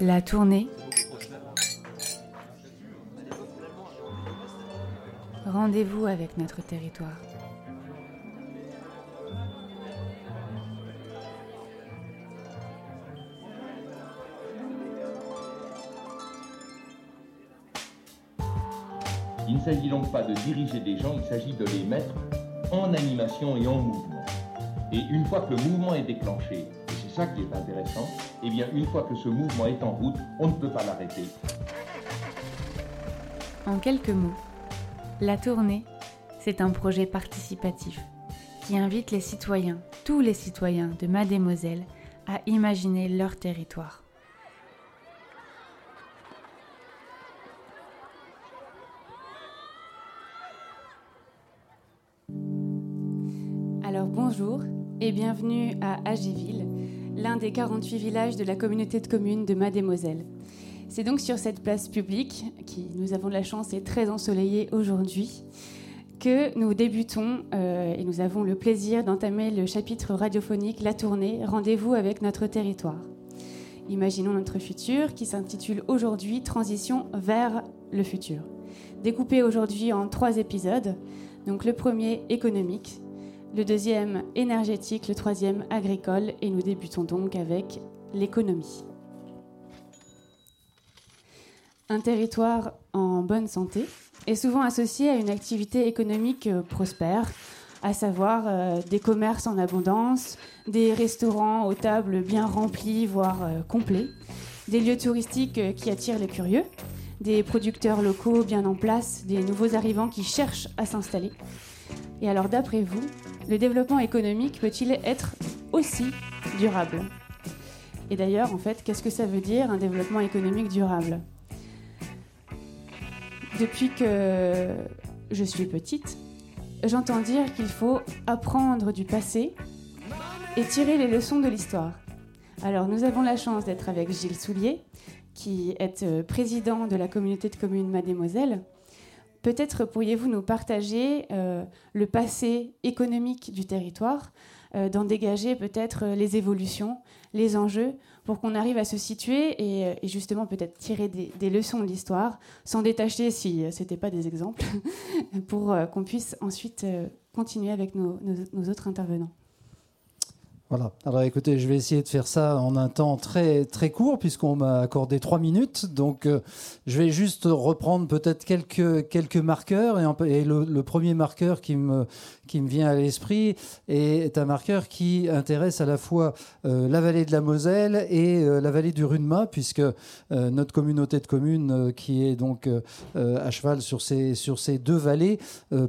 La tournée. Rendez-vous avec notre territoire. Il ne s'agit donc pas de diriger des gens, il s'agit de les mettre en animation et en mouvement. Et une fois que le mouvement est déclenché, qui est intéressant, et eh bien une fois que ce mouvement est en route, on ne peut pas l'arrêter. En quelques mots, la tournée, c'est un projet participatif qui invite les citoyens, tous les citoyens de Mademoiselle, à imaginer leur territoire. Alors bonjour et bienvenue à Agiville, l'un des 48 villages de la communauté de communes de Mademoiselle. C'est donc sur cette place publique, qui nous avons la chance est très ensoleillée aujourd'hui, que nous débutons euh, et nous avons le plaisir d'entamer le chapitre radiophonique La tournée, rendez-vous avec notre territoire. Imaginons notre futur qui s'intitule aujourd'hui Transition vers le futur. Découpé aujourd'hui en trois épisodes. Donc le premier économique, le deuxième énergétique, le troisième agricole et nous débutons donc avec l'économie. Un territoire en bonne santé est souvent associé à une activité économique euh, prospère, à savoir euh, des commerces en abondance, des restaurants aux tables bien remplies, voire euh, complets, des lieux touristiques qui attirent les curieux, des producteurs locaux bien en place, des nouveaux arrivants qui cherchent à s'installer. Et alors d'après vous, le développement économique peut-il être aussi durable? Et d'ailleurs, en fait, qu'est-ce que ça veut dire un développement économique durable? Depuis que je suis petite, j'entends dire qu'il faut apprendre du passé et tirer les leçons de l'histoire. Alors nous avons la chance d'être avec Gilles Soulier, qui est euh, président de la communauté de communes Mademoiselle, Peut-être pourriez-vous nous partager euh, le passé économique du territoire, euh, d'en dégager peut-être euh, les évolutions, les enjeux, pour qu'on arrive à se situer et, justement peut-être tirer des, leçons de l'histoire, s'en détacher si ce n'était pas des exemples, pour qu'on puisse ensuite continuer avec nos autres intervenants. Voilà. Alors écoutez, je vais essayer de faire ça en un temps très très court puisqu'on m'a accordé trois minutes. Donc euh, je vais juste reprendre peut-être quelques quelques marqueurs et, le, premier marqueur qui me qui me vient à l'esprit est un marqueur qui intéresse à la fois euh, la vallée de la Moselle et euh, la vallée du Runema puisque notre communauté de communes qui est donc à cheval sur ces sur ces deux vallées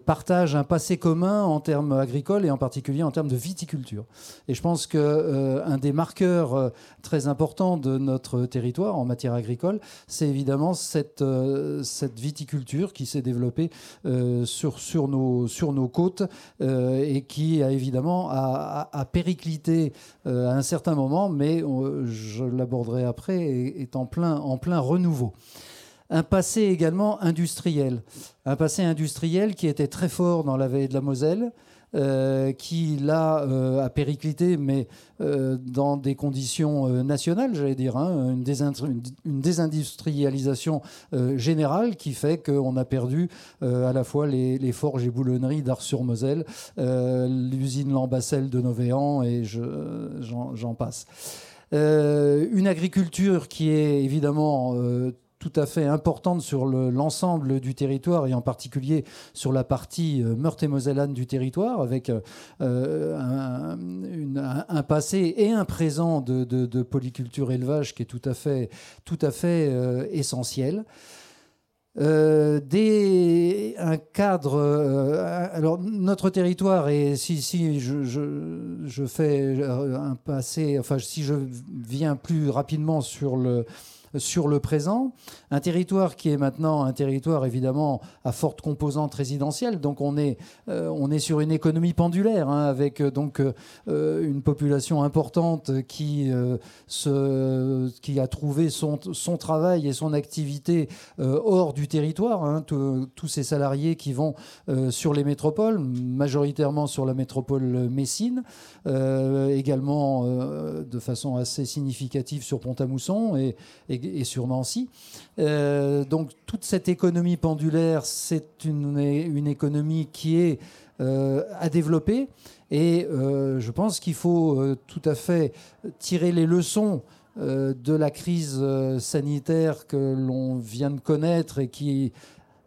partage un passé commun en termes agricoles et en particulier en termes de viticulture. Et je pense pense qu'un euh, des marqueurs euh, très importants de notre territoire en matière agricole, c'est évidemment cette, euh, viticulture qui s'est développée sur, nos, côtes et qui a évidemment a, périclité à un certain moment, mais je l'aborderai après, est en plein, en plein renouveau un passé également industriel. Un passé industriel qui était très fort dans la vallée de la Moselle, euh, qui là euh, a périclité, mais euh, dans des conditions nationales, j'allais dire, hein, une, désindustrialisation générale qui fait qu'on a perdu à la fois les, forges et boulonneries d'Ars-sur-Moselle, l'usine Lambacelle de Novéan et j'en passe. une agriculture qui est évidemment tout à fait importante sur l'ensemble du territoire et en particulier sur la partie euh, meurthe-et-mosellane du territoire avec euh, un, un, passé et un présent de, de, polyculture élevage qui est tout à fait, tout à fait euh, essentiel. des, un cadre. alors, notre territoire, et si, si je, fais un passé, enfin, si je viens plus rapidement sur le, sur le présent. Un territoire qui est maintenant un territoire évidemment à forte composante résidentielle. Donc on est, euh, on est sur une économie pendulaire hein, avec euh, donc euh, une population importante qui, se, qui a trouvé son, son, travail et son activité hors du territoire. Hein. tous ces salariés qui vont sur les métropoles, majoritairement sur la métropole Messine, également de façon assez significative sur Pont-à-Mousson et, et et, sur Nancy. donc toute cette économie pendulaire, c'est une, économie qui est à développer. Et je pense qu'il faut tout à fait tirer les leçons de la crise sanitaire que l'on vient de connaître et qui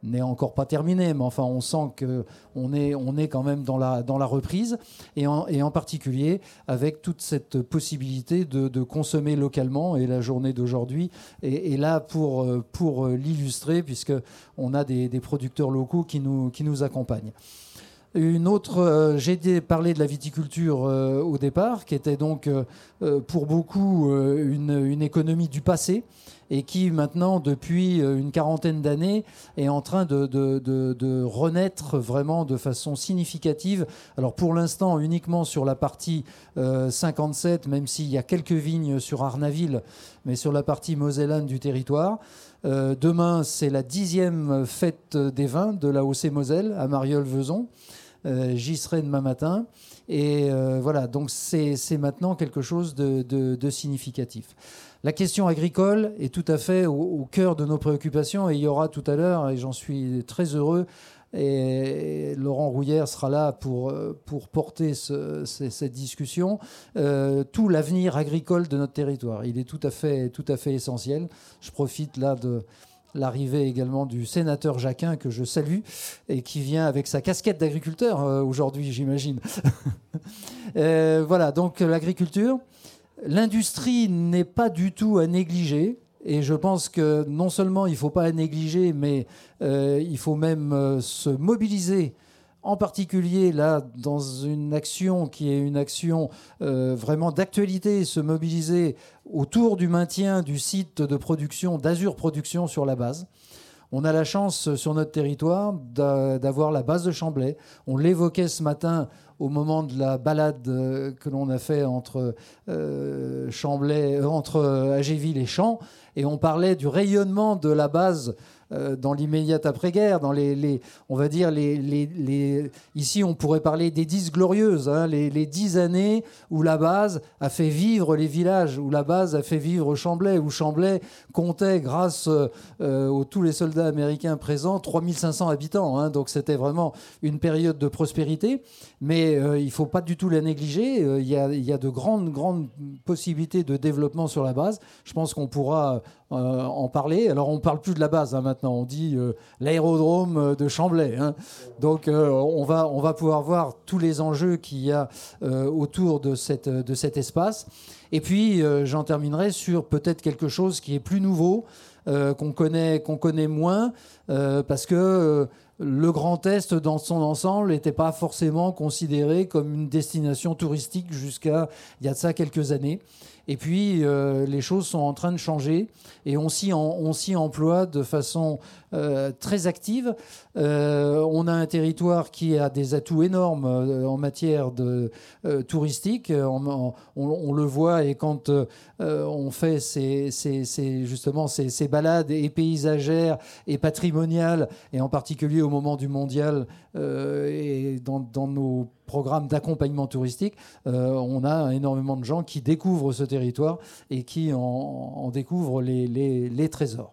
n'est encore pas terminé, mais enfin on sent qu'on est, on est quand même dans la, dans la reprise, et en, et en particulier avec toute cette possibilité de, consommer localement, et la journée d'aujourd'hui est, là pour, pour l'illustrer, puisqu'on a des, des, producteurs locaux qui nous, qui nous accompagnent. Une autre, euh, j'ai parlé de la viticulture euh, au départ, qui était donc euh, pour beaucoup une, économie du passé et qui maintenant, depuis une quarantaine d'années, est en train de, de, renaître vraiment de façon significative. Alors pour l'instant, uniquement sur la partie 57, même s'il y a quelques vignes sur Arnaville, mais sur la partie mosellane du territoire. demain, c'est la dixième fête des vins de la Haussée-Moselle à Mariol-Vezon. Euh, j'y serai demain matin. Et euh, voilà, donc c'est maintenant quelque chose de, significatif. La question agricole est tout à fait au, cœur de nos préoccupations et il y aura tout à l'heure, et j'en suis très heureux, et Laurent Rouillère sera là pour, pour porter cette discussion, euh, tout l'avenir agricole de notre territoire. Il est tout à fait, tout à fait essentiel. Je profite là de l'arrivée également du sénateur Jacquin, que je salue, et qui vient avec sa casquette d'agriculteur euh, aujourd'hui, j'imagine. Euh, voilà, donc l'agriculture. L'industrie n'est pas du tout à négliger. Et je pense que non seulement il ne faut pas la négliger, mais euh, il faut même se mobiliser en particulier là dans une action qui est une action vraiment d'actualité, se mobiliser autour du maintien du site de production d'Azur Production sur la base. On a la chance sur notre territoire d'avoir la base de Chamblay. On l'évoquait ce matin au moment de la balade euh, que l'on a fait entre euh, Chamblay, euh, entre Agéville et Champs, et on parlait du rayonnement de la base euh, dans l'immédiate après-guerre, dans les, on va dire les, les, ici on pourrait parler des dix glorieuses, hein, les, dix années où la base a fait vivre les villages, où la base a fait vivre Chamblay, où Chamblay comptait grâce euh, aux tous les soldats américains présents 3500 habitants, hein, donc c'était vraiment une période de prospérité, mais euh, il faut pas du tout la négliger. Il y, a, il y a de grandes grandes possibilités de développement sur la base. Je pense qu'on pourra euh, en parler. Alors on parle plus de la base hein, maintenant, on dit euh, l'aérodrome euh, de Chamblay. Hein. Donc on, va, on va pouvoir voir tous les enjeux qu'il y a autour de, cette, de cet espace. Et puis j'en terminerai sur peut-être quelque chose qui est plus nouveau, qu'on connaît, qu'on connaît moins, parce que le Grand Est dans son ensemble n'était pas forcément considéré comme une destination touristique jusqu'à il y a de ça quelques années. Et puis, euh, les choses sont en train de changer et on s'y, emploie de façon euh, très active. Euh, on a un territoire qui a des atouts énormes en matière de touristique. On, le voit et quand on fait ces, justement ces, balades et paysagères et patrimoniales, et en particulier au moment du mondial et dans, dans nos programme d'accompagnement touristique, euh, on a énormément de gens qui découvrent ce territoire et qui en, découvrent les, trésors.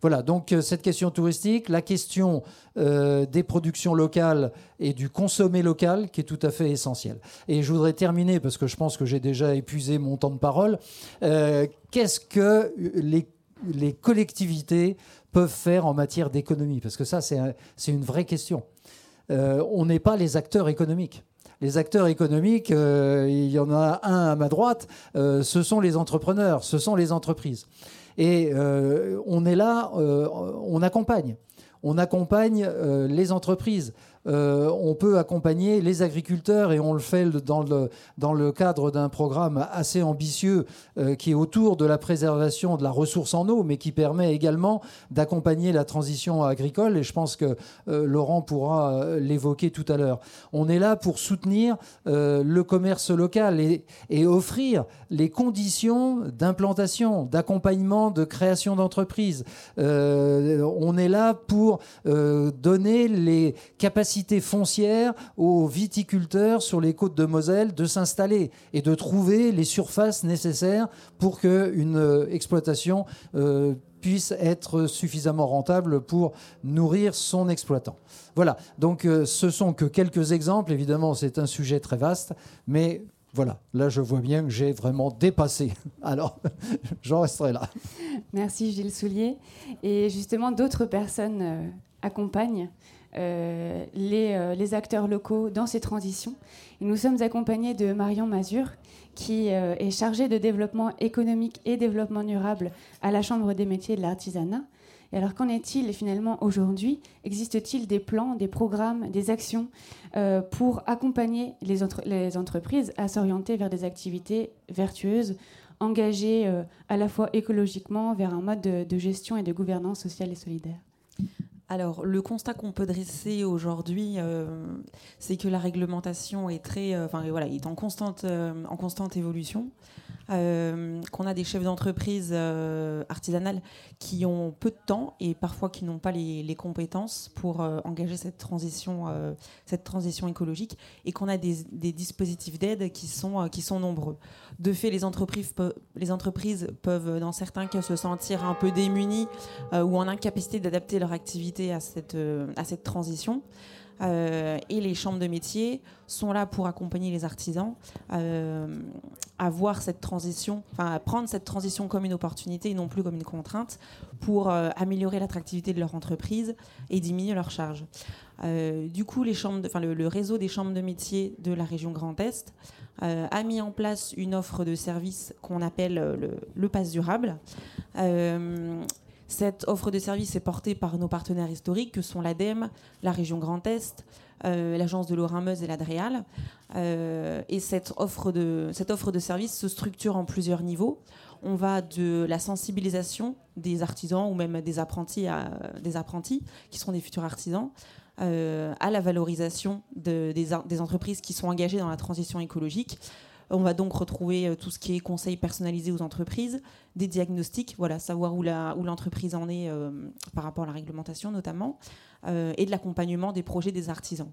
Voilà, donc euh, cette question touristique, la question euh, des productions locales et du consommer local qui est tout à fait essentielle. Et je voudrais terminer, parce que je pense que j'ai déjà épuisé mon temps de parole, qu'est-ce que les, les, collectivités peuvent faire en matière d'économie? Parce que ça, c'est une vraie question. on n'est pas les acteurs économiques les acteurs économiques, euh, il y en a un à ma droite, euh, ce sont les entrepreneurs, ce sont les entreprises. Et euh, on est là, on accompagne. On accompagne les entreprises. Euh, on peut accompagner les agriculteurs et on le fait dans le, cadre d'un programme assez ambitieux euh, qui est autour de la préservation de la ressource en eau, mais qui permet également d'accompagner la transition agricole. Et je pense que euh, Laurent pourra l'évoquer tout à l'heure. On est là pour soutenir le commerce local et offrir les conditions d'implantation, d'accompagnement, de création d'entreprises. on est là pour donner les capacités capacité foncière aux viticulteurs sur les côtes de Moselle de s'installer et de trouver les surfaces nécessaires pour qu'une euh, exploitation euh, puisse être suffisamment rentable pour nourrir son exploitant. Voilà, donc euh, ce sont que quelques exemples, évidemment c'est un sujet très vaste, mais voilà, là je vois bien que j'ai vraiment dépassé. Alors, j'en resterai là. Merci Gilles Soulier. Et justement, d'autres personnes accompagnent euh, les, les, acteurs locaux dans ces transitions. Nous sommes accompagnés de Marion Mazur, qui est chargée de développement économique et développement durable à la Chambre des métiers de l'artisanat. Et alors, qu'en est-il finalement aujourd'hui? Existe-t-il des plans, des programmes, des actions euh, pour accompagner les, entreprises à s'orienter vers des activités vertueuses, engagées euh, à la fois écologiquement vers un mode de, gestion et de gouvernance sociale et solidaire? Alors, le constat qu'on peut dresser aujourd'hui, euh, c'est que la réglementation est très, enfin voilà, est en constante, en constante évolution. Euh, qu'on a des chefs d'entreprise euh, artisanales qui ont peu de temps et parfois qui n'ont pas les, compétences pour euh, engager cette transition, écologique et qu'on a des, dispositifs d'aide qui sont, nombreux. De fait, les entreprises, peuvent, dans certains cas, se sentir un peu démunies ou en incapacité d'adapter leur activité à cette transition. Euh, et les chambres de métier sont là pour accompagner les artisans euh, à voir cette transition, enfin à prendre cette transition comme une opportunité et non plus comme une contrainte pour euh, améliorer l'attractivité de leur entreprise et diminuer leurs charges. du coup, le, réseau des chambres de métier de la région Grand Est a mis en place une offre de service qu'on appelle le, le pass durable. Cette offre de service est portée par nos partenaires historiques que sont l'ADEME, la région Grand Est, euh, l'agence de Lorrain-Meuse et l'Adréal. Euh, et cette offre, de, cette offre de service se structure en plusieurs niveaux. On va de la sensibilisation des artisans ou même des apprentis, des apprentis qui seront des futurs artisans, euh, à la valorisation des, entreprises qui sont engagées dans la transition écologique, on va donc retrouver euh, tout ce qui est conseils personnalisés aux entreprises, des diagnostics, voilà, savoir où l'entreprise en est euh, par rapport à la réglementation notamment, euh, et de l'accompagnement des projets des artisans.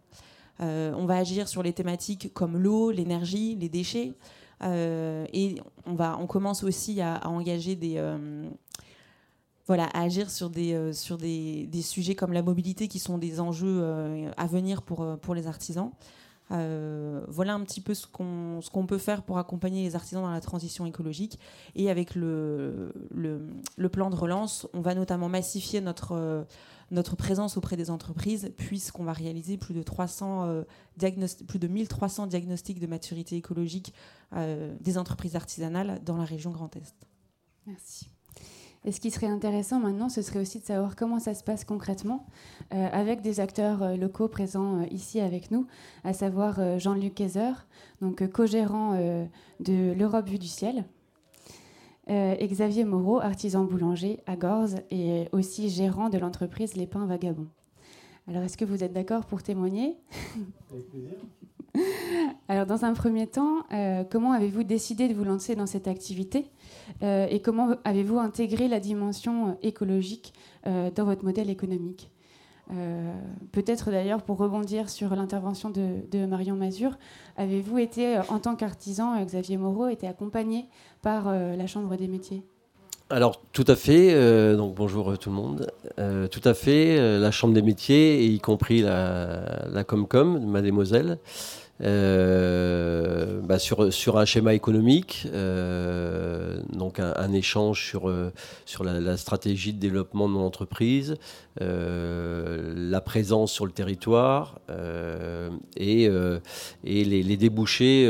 on va agir sur les thématiques comme l'eau, l'énergie, les déchets, et on, va, on commence aussi à, engager des voilà, agir sur, des, sujets comme la mobilité qui sont des enjeux à venir pour les artisans. Euh, voilà un petit peu ce qu'on peut faire pour accompagner les artisans dans la transition écologique. Et avec le, le, plan de relance, on va notamment massifier notre, notre présence auprès des entreprises, puisqu'on va réaliser plus de, 300, euh, plus de 1300 diagnostics de maturité écologique euh, des entreprises artisanales dans la région Grand Est. Merci. Et ce qui serait intéressant maintenant, ce serait aussi de savoir comment ça se passe concrètement euh, avec des acteurs euh, locaux présents euh, ici avec nous, à savoir Jean-Luc Kaiser, donc co-gérant de l'Europe vue du ciel, et Xavier Moreau, artisan boulanger à Gorze et aussi gérant de l'entreprise Les Pains Vagabonds. Alors, est-ce que vous êtes d'accord pour témoigner? Avec plaisir. Alors, dans un premier temps, comment avez-vous décidé de vous lancer dans cette activité euh, et comment avez-vous intégré la dimension euh, écologique euh, dans votre modèle économique? Peut-être d'ailleurs pour rebondir sur l'intervention de, Marion Mazur, avez-vous été, en tant qu'artisan, Xavier Moreau, été accompagné par la Chambre des métiers? Alors tout à fait, donc bonjour tout le monde. tout à fait, la Chambre des métiers, y compris la Comcom, Mademoiselle, euh, bah sur, sur un schéma économique, euh, donc un, échange sur, euh, sur la, stratégie de développement de mon entreprise, la présence sur le territoire et, et les, les débouchés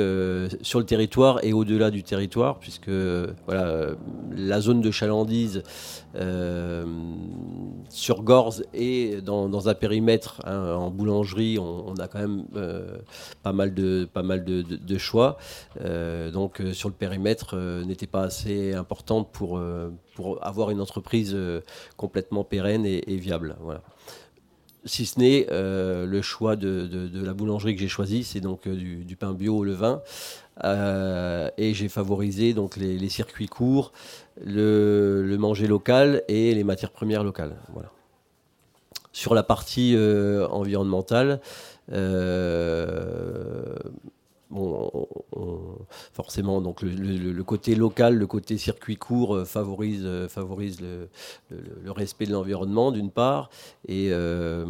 sur le territoire et au-delà du territoire, puisque voilà, la zone de chalandise sur Gorze et dans, dans un périmètre hein, en boulangerie, on, on, a quand même pas pas mal de, choix. Euh, donc euh, sur le périmètre euh, n'était pas assez importante pour, avoir une entreprise complètement pérenne et, viable. Voilà si ce n'est le choix de, la boulangerie que j'ai choisi, c'est donc du, pain bio au levain. et j'ai favorisé donc les, circuits courts, le, manger local et les matières premières locales. Sur la partie environnementale, forcément, donc le, côté local, le côté circuit court euh, favorise, euh, favorise le, respect de l'environnement d'une part, et euh,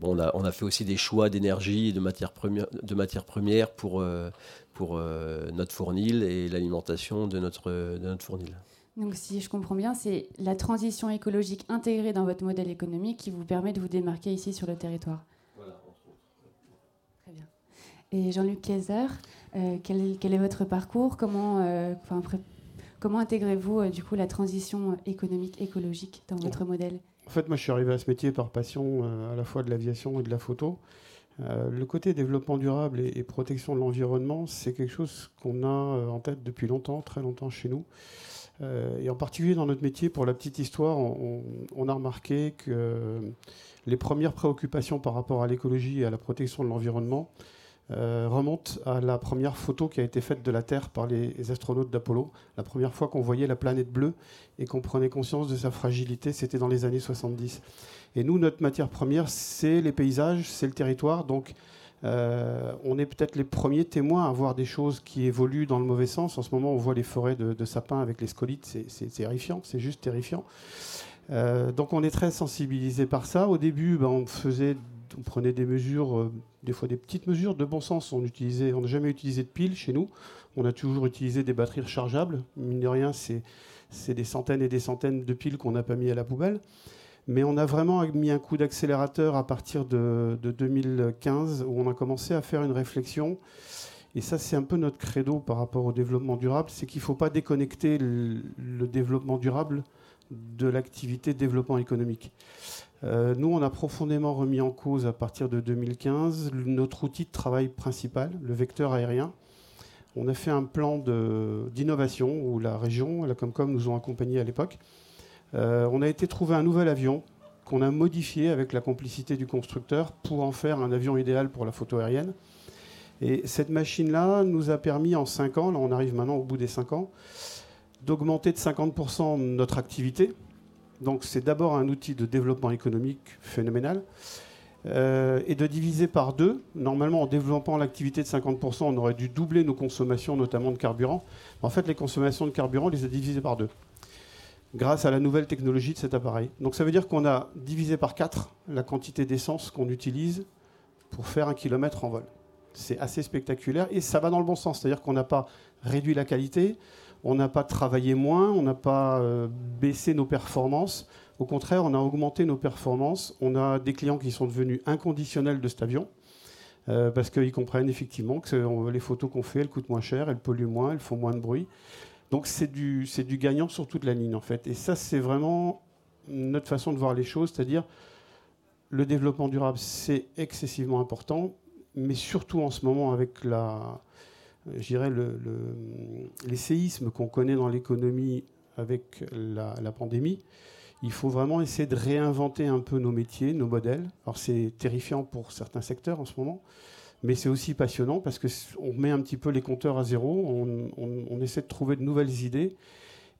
bon, on a, on, a, fait aussi des choix d'énergie et de matières premières, de matières premières pour, pour notre fournil et l'alimentation de notre, de notre fournil. Donc, si je comprends bien, c'est la transition écologique intégrée dans votre modèle économique qui vous permet de vous démarquer ici sur le territoire. Et Jean-Luc Kaiser, euh, quel, est votre parcours? Comment, euh, comment intégrez-vous euh, du coup la transition économique écologique dans votre modèle? En fait, moi, je suis arrivé à ce métier par passion à la fois de l'aviation et de la photo. le côté développement durable et, protection de l'environnement, c'est quelque chose qu'on a en tête depuis longtemps, très longtemps chez nous. et en particulier dans notre métier, pour la petite histoire, on, on a remarqué que les premières préoccupations par rapport à l'écologie et à la protection de l'environnement, euh, remonte à la première photo qui a été faite de la Terre par les astronautes d'Apollo. La première fois qu'on voyait la planète bleue et qu'on prenait conscience de sa fragilité, c'était dans les années 70. Et nous, notre matière première, c'est les paysages, c'est le territoire. Donc, euh, on est peut-être les premiers témoins à voir des choses qui évoluent dans le mauvais sens. En ce moment, on voit les forêts de, sapins avec les scolites. C'est terrifiant, c'est juste terrifiant. Euh, donc, on est très sensibilisé par ça. Au début, ben, on faisait on prenait des mesures, euh, des fois des petites mesures de bon sens. On utilisait, on n'a jamais utilisé de piles chez nous. On a toujours utilisé des batteries rechargeables. Mine de rien, c'est, des centaines et des centaines de piles qu'on n'a pas mis à la poubelle. Mais on a vraiment mis un coup d'accélérateur à partir de, 2015, où on a commencé à faire une réflexion. Et ça, c'est un peu notre credo par rapport au développement durable, c'est qu'il ne faut pas déconnecter le développement durable de l'activité développement économique. Euh, nous, on a profondément remis en cause à partir de 2015 notre outil de travail principal, le vecteur aérien. On a fait un plan d'innovation où la région la Comcom nous ont accompagnés à l'époque. Euh, on a été trouver un nouvel avion qu'on a modifié avec la complicité du constructeur pour en faire un avion idéal pour la photo aérienne. Et cette machine-là nous a permis en 5 ans, là on arrive maintenant au bout des 5 ans, d'augmenter de 50% notre activité, donc c'est d'abord un outil de développement économique phénoménal. Euh, et de diviser par deux. Normalement, en développant l'activité de 50%, on aurait dû doubler nos consommations, notamment de carburant. En fait, les consommations de carburant, on les a divisées par deux, grâce à la nouvelle technologie de cet appareil. Donc ça veut dire qu'on a divisé par quatre la quantité d'essence qu'on utilise pour faire un kilomètre en vol. C'est assez spectaculaire et ça va dans le bon sens, c'est-à-dire qu'on n'a pas réduit la qualité, on n'a pas travaillé moins, on n'a pas euh, baissé nos performances. Au contraire, on a augmenté nos performances. On a des clients qui sont devenus inconditionnels de cet avion. Euh, parce qu'ils comprennent effectivement que les photos qu'on fait, elles coûtent moins cher, elles polluent moins, elles font moins de bruit. Donc c'est du, du gagnant sur toute la ligne en fait. Et ça, c'est vraiment notre façon de voir les choses, c'est-à-dire le développement durable, c'est excessivement important, mais surtout en ce moment avec la, je dirais, le, les séismes qu'on connaît dans l'économie avec la, pandémie, il faut vraiment essayer de réinventer un peu nos métiers, nos modèles. Alors c'est terrifiant pour certains secteurs en ce moment, mais c'est aussi passionnant parce qu'on met un petit peu les compteurs à zéro, on, essaie de trouver de nouvelles idées,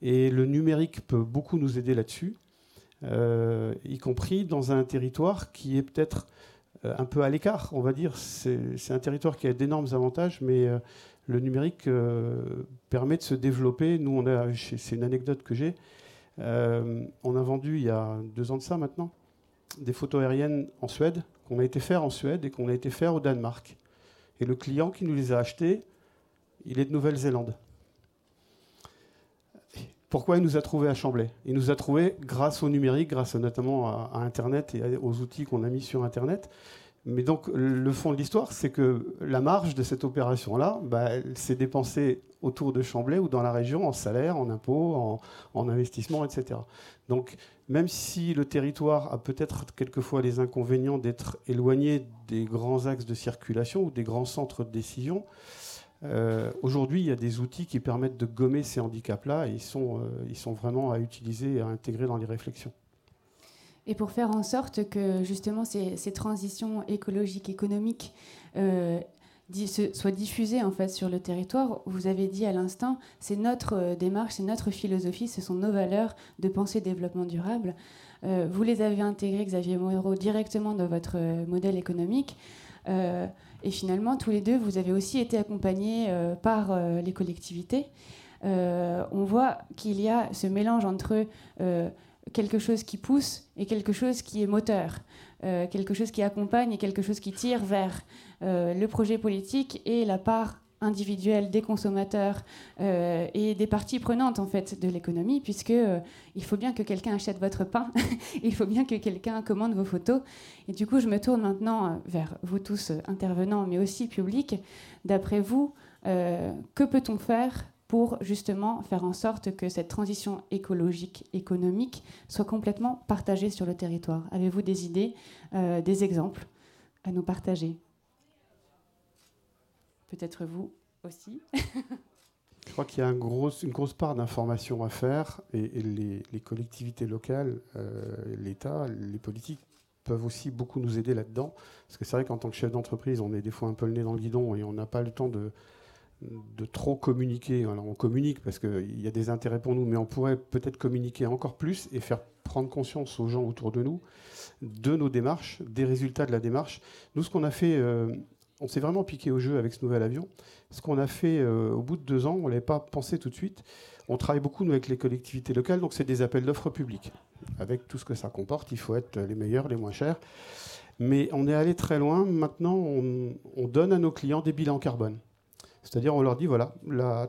et le numérique peut beaucoup nous aider là-dessus, euh, y compris dans un territoire qui est peut-être euh, un peu à l'écart, on va dire. C'est un territoire qui a d'énormes avantages, mais euh, le numérique euh, permet de se développer. Nous, c'est une anecdote que j'ai. Euh, on a vendu il y a deux ans de ça maintenant des photos aériennes en Suède qu'on a été faire en Suède et qu'on a été faire au Danemark. Et le client qui nous les a achetées, il est de Nouvelle-Zélande. Pourquoi il nous a trouvés à Chamblay Il nous a trouvés grâce au numérique, grâce notamment à Internet et aux outils qu'on a mis sur Internet. Mais donc, le fond de l'histoire, c'est que la marge de cette opération-là, bah, s'est dépensée autour de Chamblay ou dans la région en salaire, en impôts, en, investissement, etc. Donc, même si le territoire a peut-être quelquefois les inconvénients d'être éloigné des grands axes de circulation ou des grands centres de décision, euh, aujourd'hui, il y a des outils qui permettent de gommer ces handicaps-là et ils sont, euh, ils sont vraiment à utiliser et à intégrer dans les réflexions. Et pour faire en sorte que justement ces, transitions écologiques, économiques euh, soient diffusées en fait sur le territoire, vous avez dit à l'instant, c'est notre euh, démarche, c'est notre philosophie, ce sont nos valeurs de pensée développement durable. vous les avez intégrés, Xavier Moreau, directement dans votre modèle économique. et finalement, tous les deux, vous avez aussi été accompagnés par les collectivités. on voit qu'il y a ce mélange entre quelque chose qui pousse et quelque chose qui est moteur, quelque chose qui accompagne et quelque chose qui tire vers le projet politique et la part individuelle des consommateurs euh, et des parties prenantes en fait de l'économie, puisque euh, il faut bien que quelqu'un achète votre pain, il faut bien que quelqu'un commande vos photos. Et du coup, je me tourne maintenant euh, vers vous tous intervenants, mais aussi public. D'après vous, que peut-on faire pour justement faire en sorte que cette transition écologique, économique, soit complètement partagée sur le territoire Avez-vous des idées, des exemples à nous partager? Peut-être vous aussi. Je crois qu'il y a une grosse part d'information à faire et, les, collectivités locales, euh, l'État, les politiques peuvent aussi beaucoup nous aider là-dedans. Parce que c'est vrai qu'en tant que chef d'entreprise, on est des fois un peu le nez dans le guidon et on n'a pas le temps de, de trop communiquer. On communique parce qu'il y a des intérêts pour nous, mais on pourrait peut-être communiquer encore plus et faire prendre conscience aux gens autour de nous de nos démarches, des résultats de la démarche. Nous, ce qu'on a fait euh, on s'est vraiment piqué au jeu avec ce nouvel avion. Ce qu'on a fait euh, au bout de deux ans, on ne l'avait pas pensé tout de suite. On travaille beaucoup nous, avec les collectivités locales, donc c'est des appels d'offres publics. Avec tout ce que ça comporte, il faut être les meilleurs, les moins chers. Mais on est allé très loin. Maintenant, on, donne à nos clients des bilans carbone. C'est-à-dire, on leur dit voilà,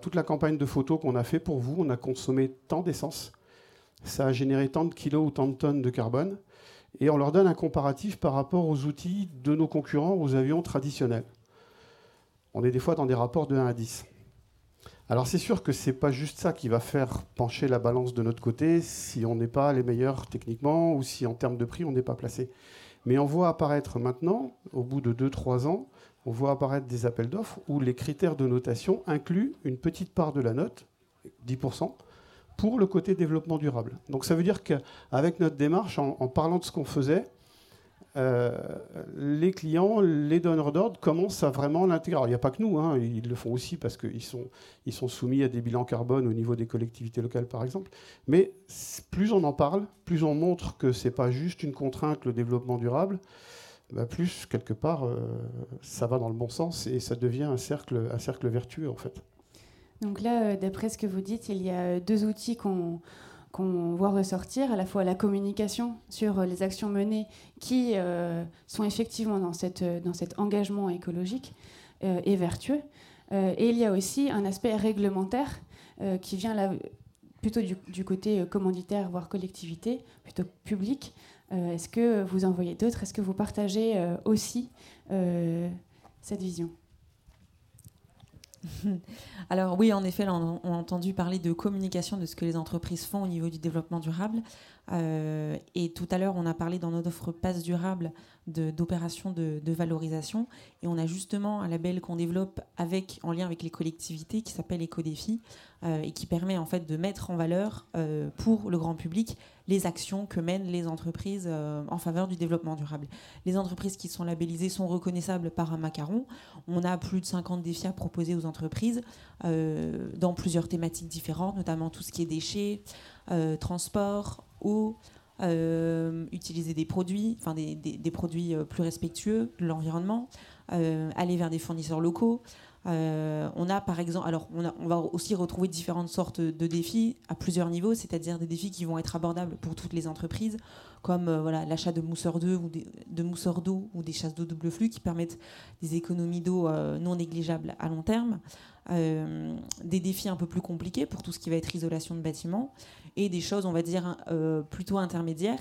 toute la campagne de photos qu'on a fait pour vous, on a consommé tant d'essence, ça a généré tant de kilos ou tant de tonnes de carbone et on leur donne un comparatif par rapport aux outils de nos concurrents, aux avions traditionnels. On est des fois dans des rapports de 1 à 10. Alors c'est sûr que ce n'est pas juste ça qui va faire pencher la balance de notre côté si on n'est pas les meilleurs techniquement ou si en termes de prix on n'est pas placé. Mais on voit apparaître maintenant, au bout de 2-3 ans, on voit apparaître des appels d'offres où les critères de notation incluent une petite part de la note, 10%, pour le côté développement durable. Donc ça veut dire qu'avec notre démarche, en, parlant de ce qu'on faisait, euh, les clients, les donneurs d'ordre commencent à vraiment l'intégrer. Il n'y a pas que nous, hein, ils le font aussi parce qu'ils sont, sont soumis à des bilans carbone au niveau des collectivités locales, par exemple. Mais plus on en parle, plus on montre que ce n'est pas juste une contrainte, le développement durable, bah, plus, quelque part, euh, ça va dans le bon sens et ça devient un cercle, un cercle vertueux, en fait. Donc là, euh, d'après ce que vous dites, il y a euh, deux outils qu'on voit ressortir, à la fois la communication sur les actions menées qui sont effectivement dans, cette, dans cet engagement écologique et vertueux. et il y a aussi un aspect réglementaire qui vient là, plutôt du, côté commanditaire, voire collectivité, plutôt public. Est-ce que vous en voyez d'autres? Est-ce que vous partagez aussi cette vision? Alors oui, en effet, on, a entendu parler de communication de ce que les entreprises font au niveau du développement durable. Euh, et tout à l'heure, on a parlé dans notre offre Passe Durable d'opérations de, valorisation. Et on a justement un label qu'on développe en lien avec les collectivités qui s'appelle Écodéfi euh, et qui permet en fait de mettre en valeur euh, pour le grand public les actions que mènent les entreprises euh, en faveur du développement durable. Les entreprises qui sont labellisées sont reconnaissables par un macaron. On a plus de 50 défis à proposer aux entreprises dans plusieurs thématiques différentes, notamment tout ce qui est déchets, transport, eau, euh, utiliser des produits, enfin des, produits euh, plus respectueux de l'environnement, euh, aller vers des fournisseurs locaux. On a par exemple, alors on, va aussi retrouver différentes sortes de défis à plusieurs niveaux, c'est-à-dire des défis qui vont être abordables pour toutes les entreprises, comme voilà l'achat de mousseurs d'eau ou de mousseurs d'eau ou des chasses d'eau double flux qui permettent des économies d'eau non négligeables à long terme. des défis un peu plus compliqués pour tout ce qui va être isolation de bâtiments et des choses, on va dire, euh, plutôt intermédiaires,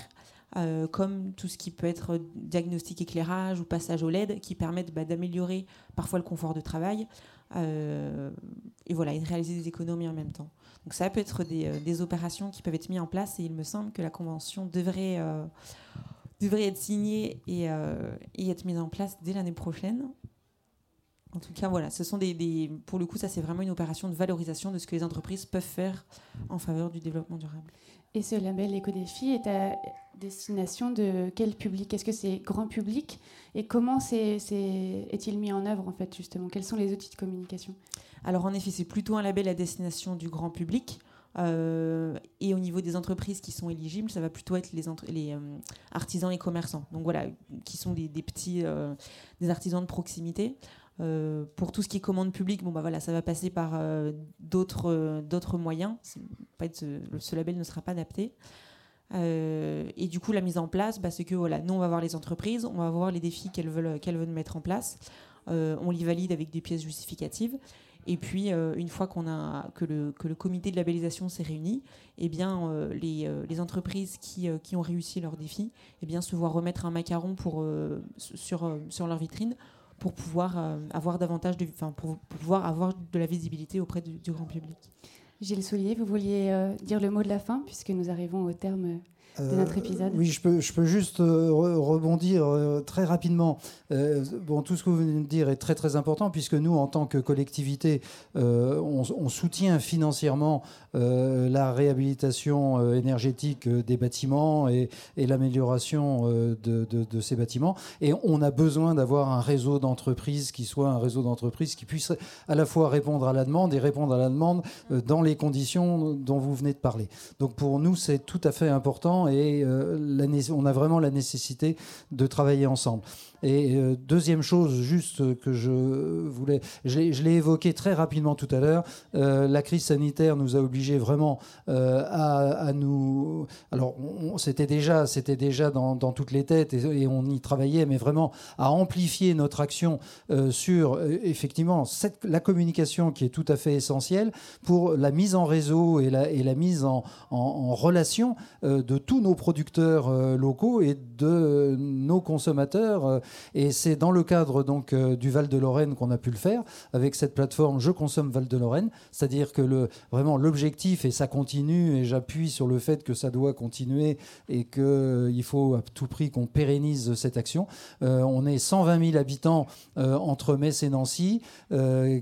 euh, comme tout ce qui peut être diagnostic éclairage ou passage au LED, qui permettent bah, d'améliorer parfois le confort de travail euh, et voilà, de réaliser des économies en même temps. Donc ça peut être des, opérations qui peuvent être mises en place et il me semble que la convention devrait, devrait être signée et, et être mise en place dès l'année prochaine. En tout cas, voilà, ce sont des, pour le coup, ça c'est vraiment une opération de valorisation de ce que les entreprises peuvent faire en faveur du développement durable. Et ce label Éco-Défi est à destination de quel public? Est-ce que c'est grand public? Et comment est-il mis en œuvre en fait justement? Quels sont les outils de communication? Alors en effet, c'est plutôt un label à destination du grand public. et au niveau des entreprises qui sont éligibles, ça va plutôt être les, les artisans et commerçants. Donc voilà, qui sont des, petits des artisans de proximité. Pour tout ce qui est commande publique, bon bah voilà, ça va passer par d'autres d'autres moyens. Ce, ce, label ne sera pas adapté. Euh, et du coup, la mise en place, bah, c'est que voilà, nous, on va voir les entreprises, on va voir les défis qu'elles veulent, qu'elles veulent mettre en place. Euh, on les valide avec des pièces justificatives. Et puis, euh, une fois qu'on a, que, le, que le comité de labellisation s'est réuni, eh bien, les, les, entreprises qui, qui, ont réussi leur défi eh bien, se voient remettre un macaron pour, sur, sur leur vitrine pour pouvoir avoir davantage de, pour, pouvoir avoir de la visibilité auprès du grand public. Gilles Soulier, vous vouliez euh, dire le mot de la fin, puisque nous arrivons au terme de notre euh, oui, je peux, je peux juste euh, rebondir très rapidement. bon, tout ce que vous venez de dire est très très important puisque nous, en tant que collectivité, on, soutient financièrement la réhabilitation énergétique des bâtiments et, et l'amélioration de, de, de, ces bâtiments. Et on a besoin d'avoir un réseau d'entreprises qui soit un réseau d'entreprises qui puisse à la fois répondre à la demande et répondre à la demande dans les conditions dont vous venez de parler. Donc pour nous, c'est tout à fait important et euh, on a vraiment la nécessité de travailler ensemble. Et euh, deuxième chose, juste que je voulais, je l'ai évoqué très rapidement tout à l'heure, euh, la crise sanitaire nous a obligés vraiment euh, à, nous. Alors, c'était déjà, c'était déjà dans, toutes les têtes et, on y travaillait, mais vraiment à amplifier notre action sur effectivement la communication qui est tout à fait essentielle pour la mise en réseau et la, la mise en, en relation de tous nos producteurs locaux et de nos consommateurs et c'est dans le cadre donc euh, du Val de Lorraine qu'on a pu le faire avec cette plateforme Je consomme Val de Lorraine, c'est-à-dire que le, vraiment l'objectif et ça continue et j'appuie sur le fait que ça doit continuer et qu'il euh, faut à tout prix qu'on pérennise cette action. Euh, on est 120 000 habitants entre Metz et Nancy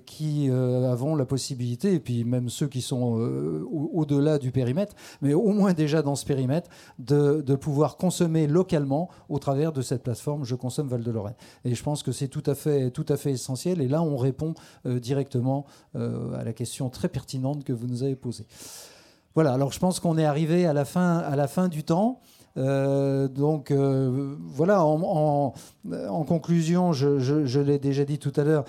qui avons la possibilité, et puis même ceux qui sont au-delà du périmètre, mais au moins déjà dans ce périmètre, de, de pouvoir consommer localement au travers de cette plateforme Je consomme Val de Lorraine. Et je pense que c'est tout à fait, tout à fait essentiel. Et là, on répond euh, directement euh, à la question très pertinente que vous nous avez posée. Voilà. Alors, je pense qu'on est arrivé à la fin, à la fin du temps. Euh, donc voilà, en, conclusion, je, je l'ai déjà dit tout à l'heure,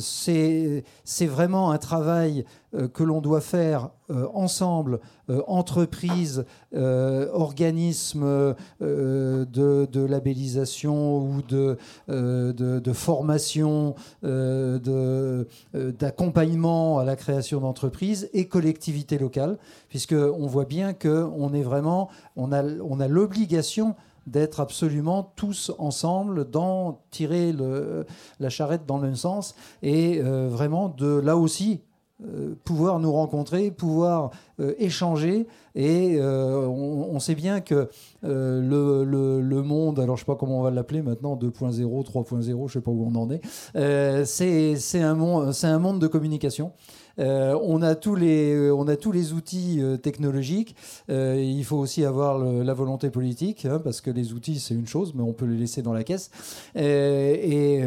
c'est vraiment un travail euh, que l'on doit faire euh, ensemble, euh, entreprises, organismes de, labellisation ou de, de, formation, d'accompagnement à la création d'entreprises et collectivités locales, puisqu'on voit bien qu'on est vraiment, on a, on a l'obligation d'être absolument tous ensemble, dans tirer la charrette dans le même sens, et vraiment de là aussi euh, pouvoir nous rencontrer, pouvoir euh, échanger. Et euh, on, sait bien que le, le, monde, alors je ne sais pas comment on va l'appeler maintenant, 2.0, 3.0, je ne sais pas où on en est, c'est un, un monde de communication. Euh, on, a tous les, euh, on a tous les outils euh, technologiques. il faut aussi avoir la volonté politique, hein, parce que les outils, c'est une chose, mais on peut les laisser dans la caisse. et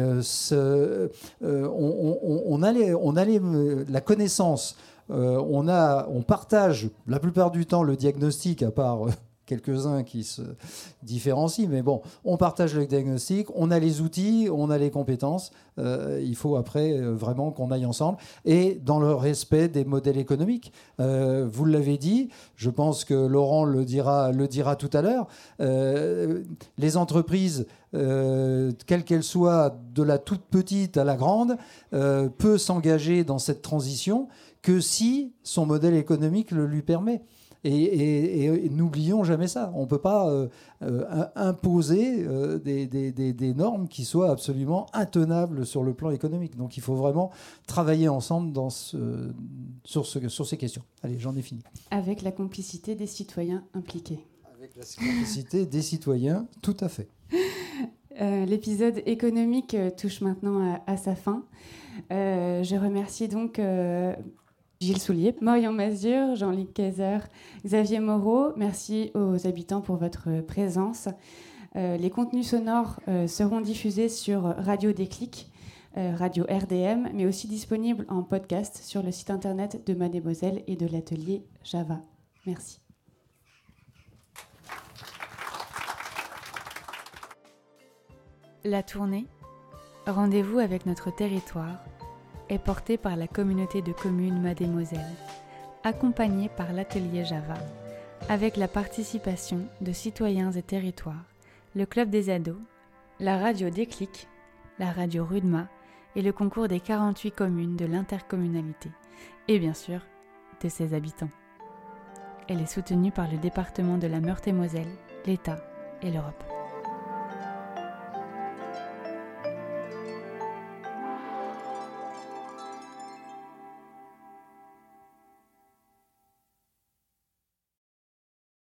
on, a, on a la connaissance. on, a, on partage la plupart du temps le diagnostic, à part quelques-uns qui se différencient, mais bon, on partage le diagnostic, on a les outils, on a les compétences. Euh, il faut après euh, vraiment qu'on aille ensemble et dans le respect des modèles économiques. Euh, vous l'avez dit, je pense que Laurent le dira, le dira tout à l'heure. les entreprises, quelles qu'elles soient, de la toute petite à la grande, peut s'engager dans cette transition que si son modèle économique le lui permet. Et, n'oublions jamais ça. On ne peut pas euh, euh, imposer euh, des, normes qui soient absolument intenables sur le plan économique. Donc il faut vraiment travailler ensemble dans ce, sur, ce, sur ces questions. Allez, j'en ai fini. Avec la complicité des citoyens impliqués. Avec la complicité des citoyens, tout à fait. L'épisode économique touche maintenant à, sa fin. je remercie donc Gilles Soulier, Marion Mazur, Jean-Luc Kaiser, Xavier Moreau. Merci aux habitants pour votre présence. Euh, les contenus sonores euh, seront diffusés sur Radio Déclic euh, Radio RDM, mais aussi disponible en podcast sur le site internet de Mademoiselle et de l'atelier Java. Merci. La tournée Rendez-vous avec notre territoire est portée par la communauté de communes Mademoiselle, accompagnée par l'atelier Java, avec la participation de citoyens et territoires, le club des ados, la radio Déclic, la radio Rudma et le concours des 48 communes de l'intercommunalité, et bien sûr de ses habitants. Elle est soutenue par le département de la Meurthe-et-Moselle, l'État et l'Europe.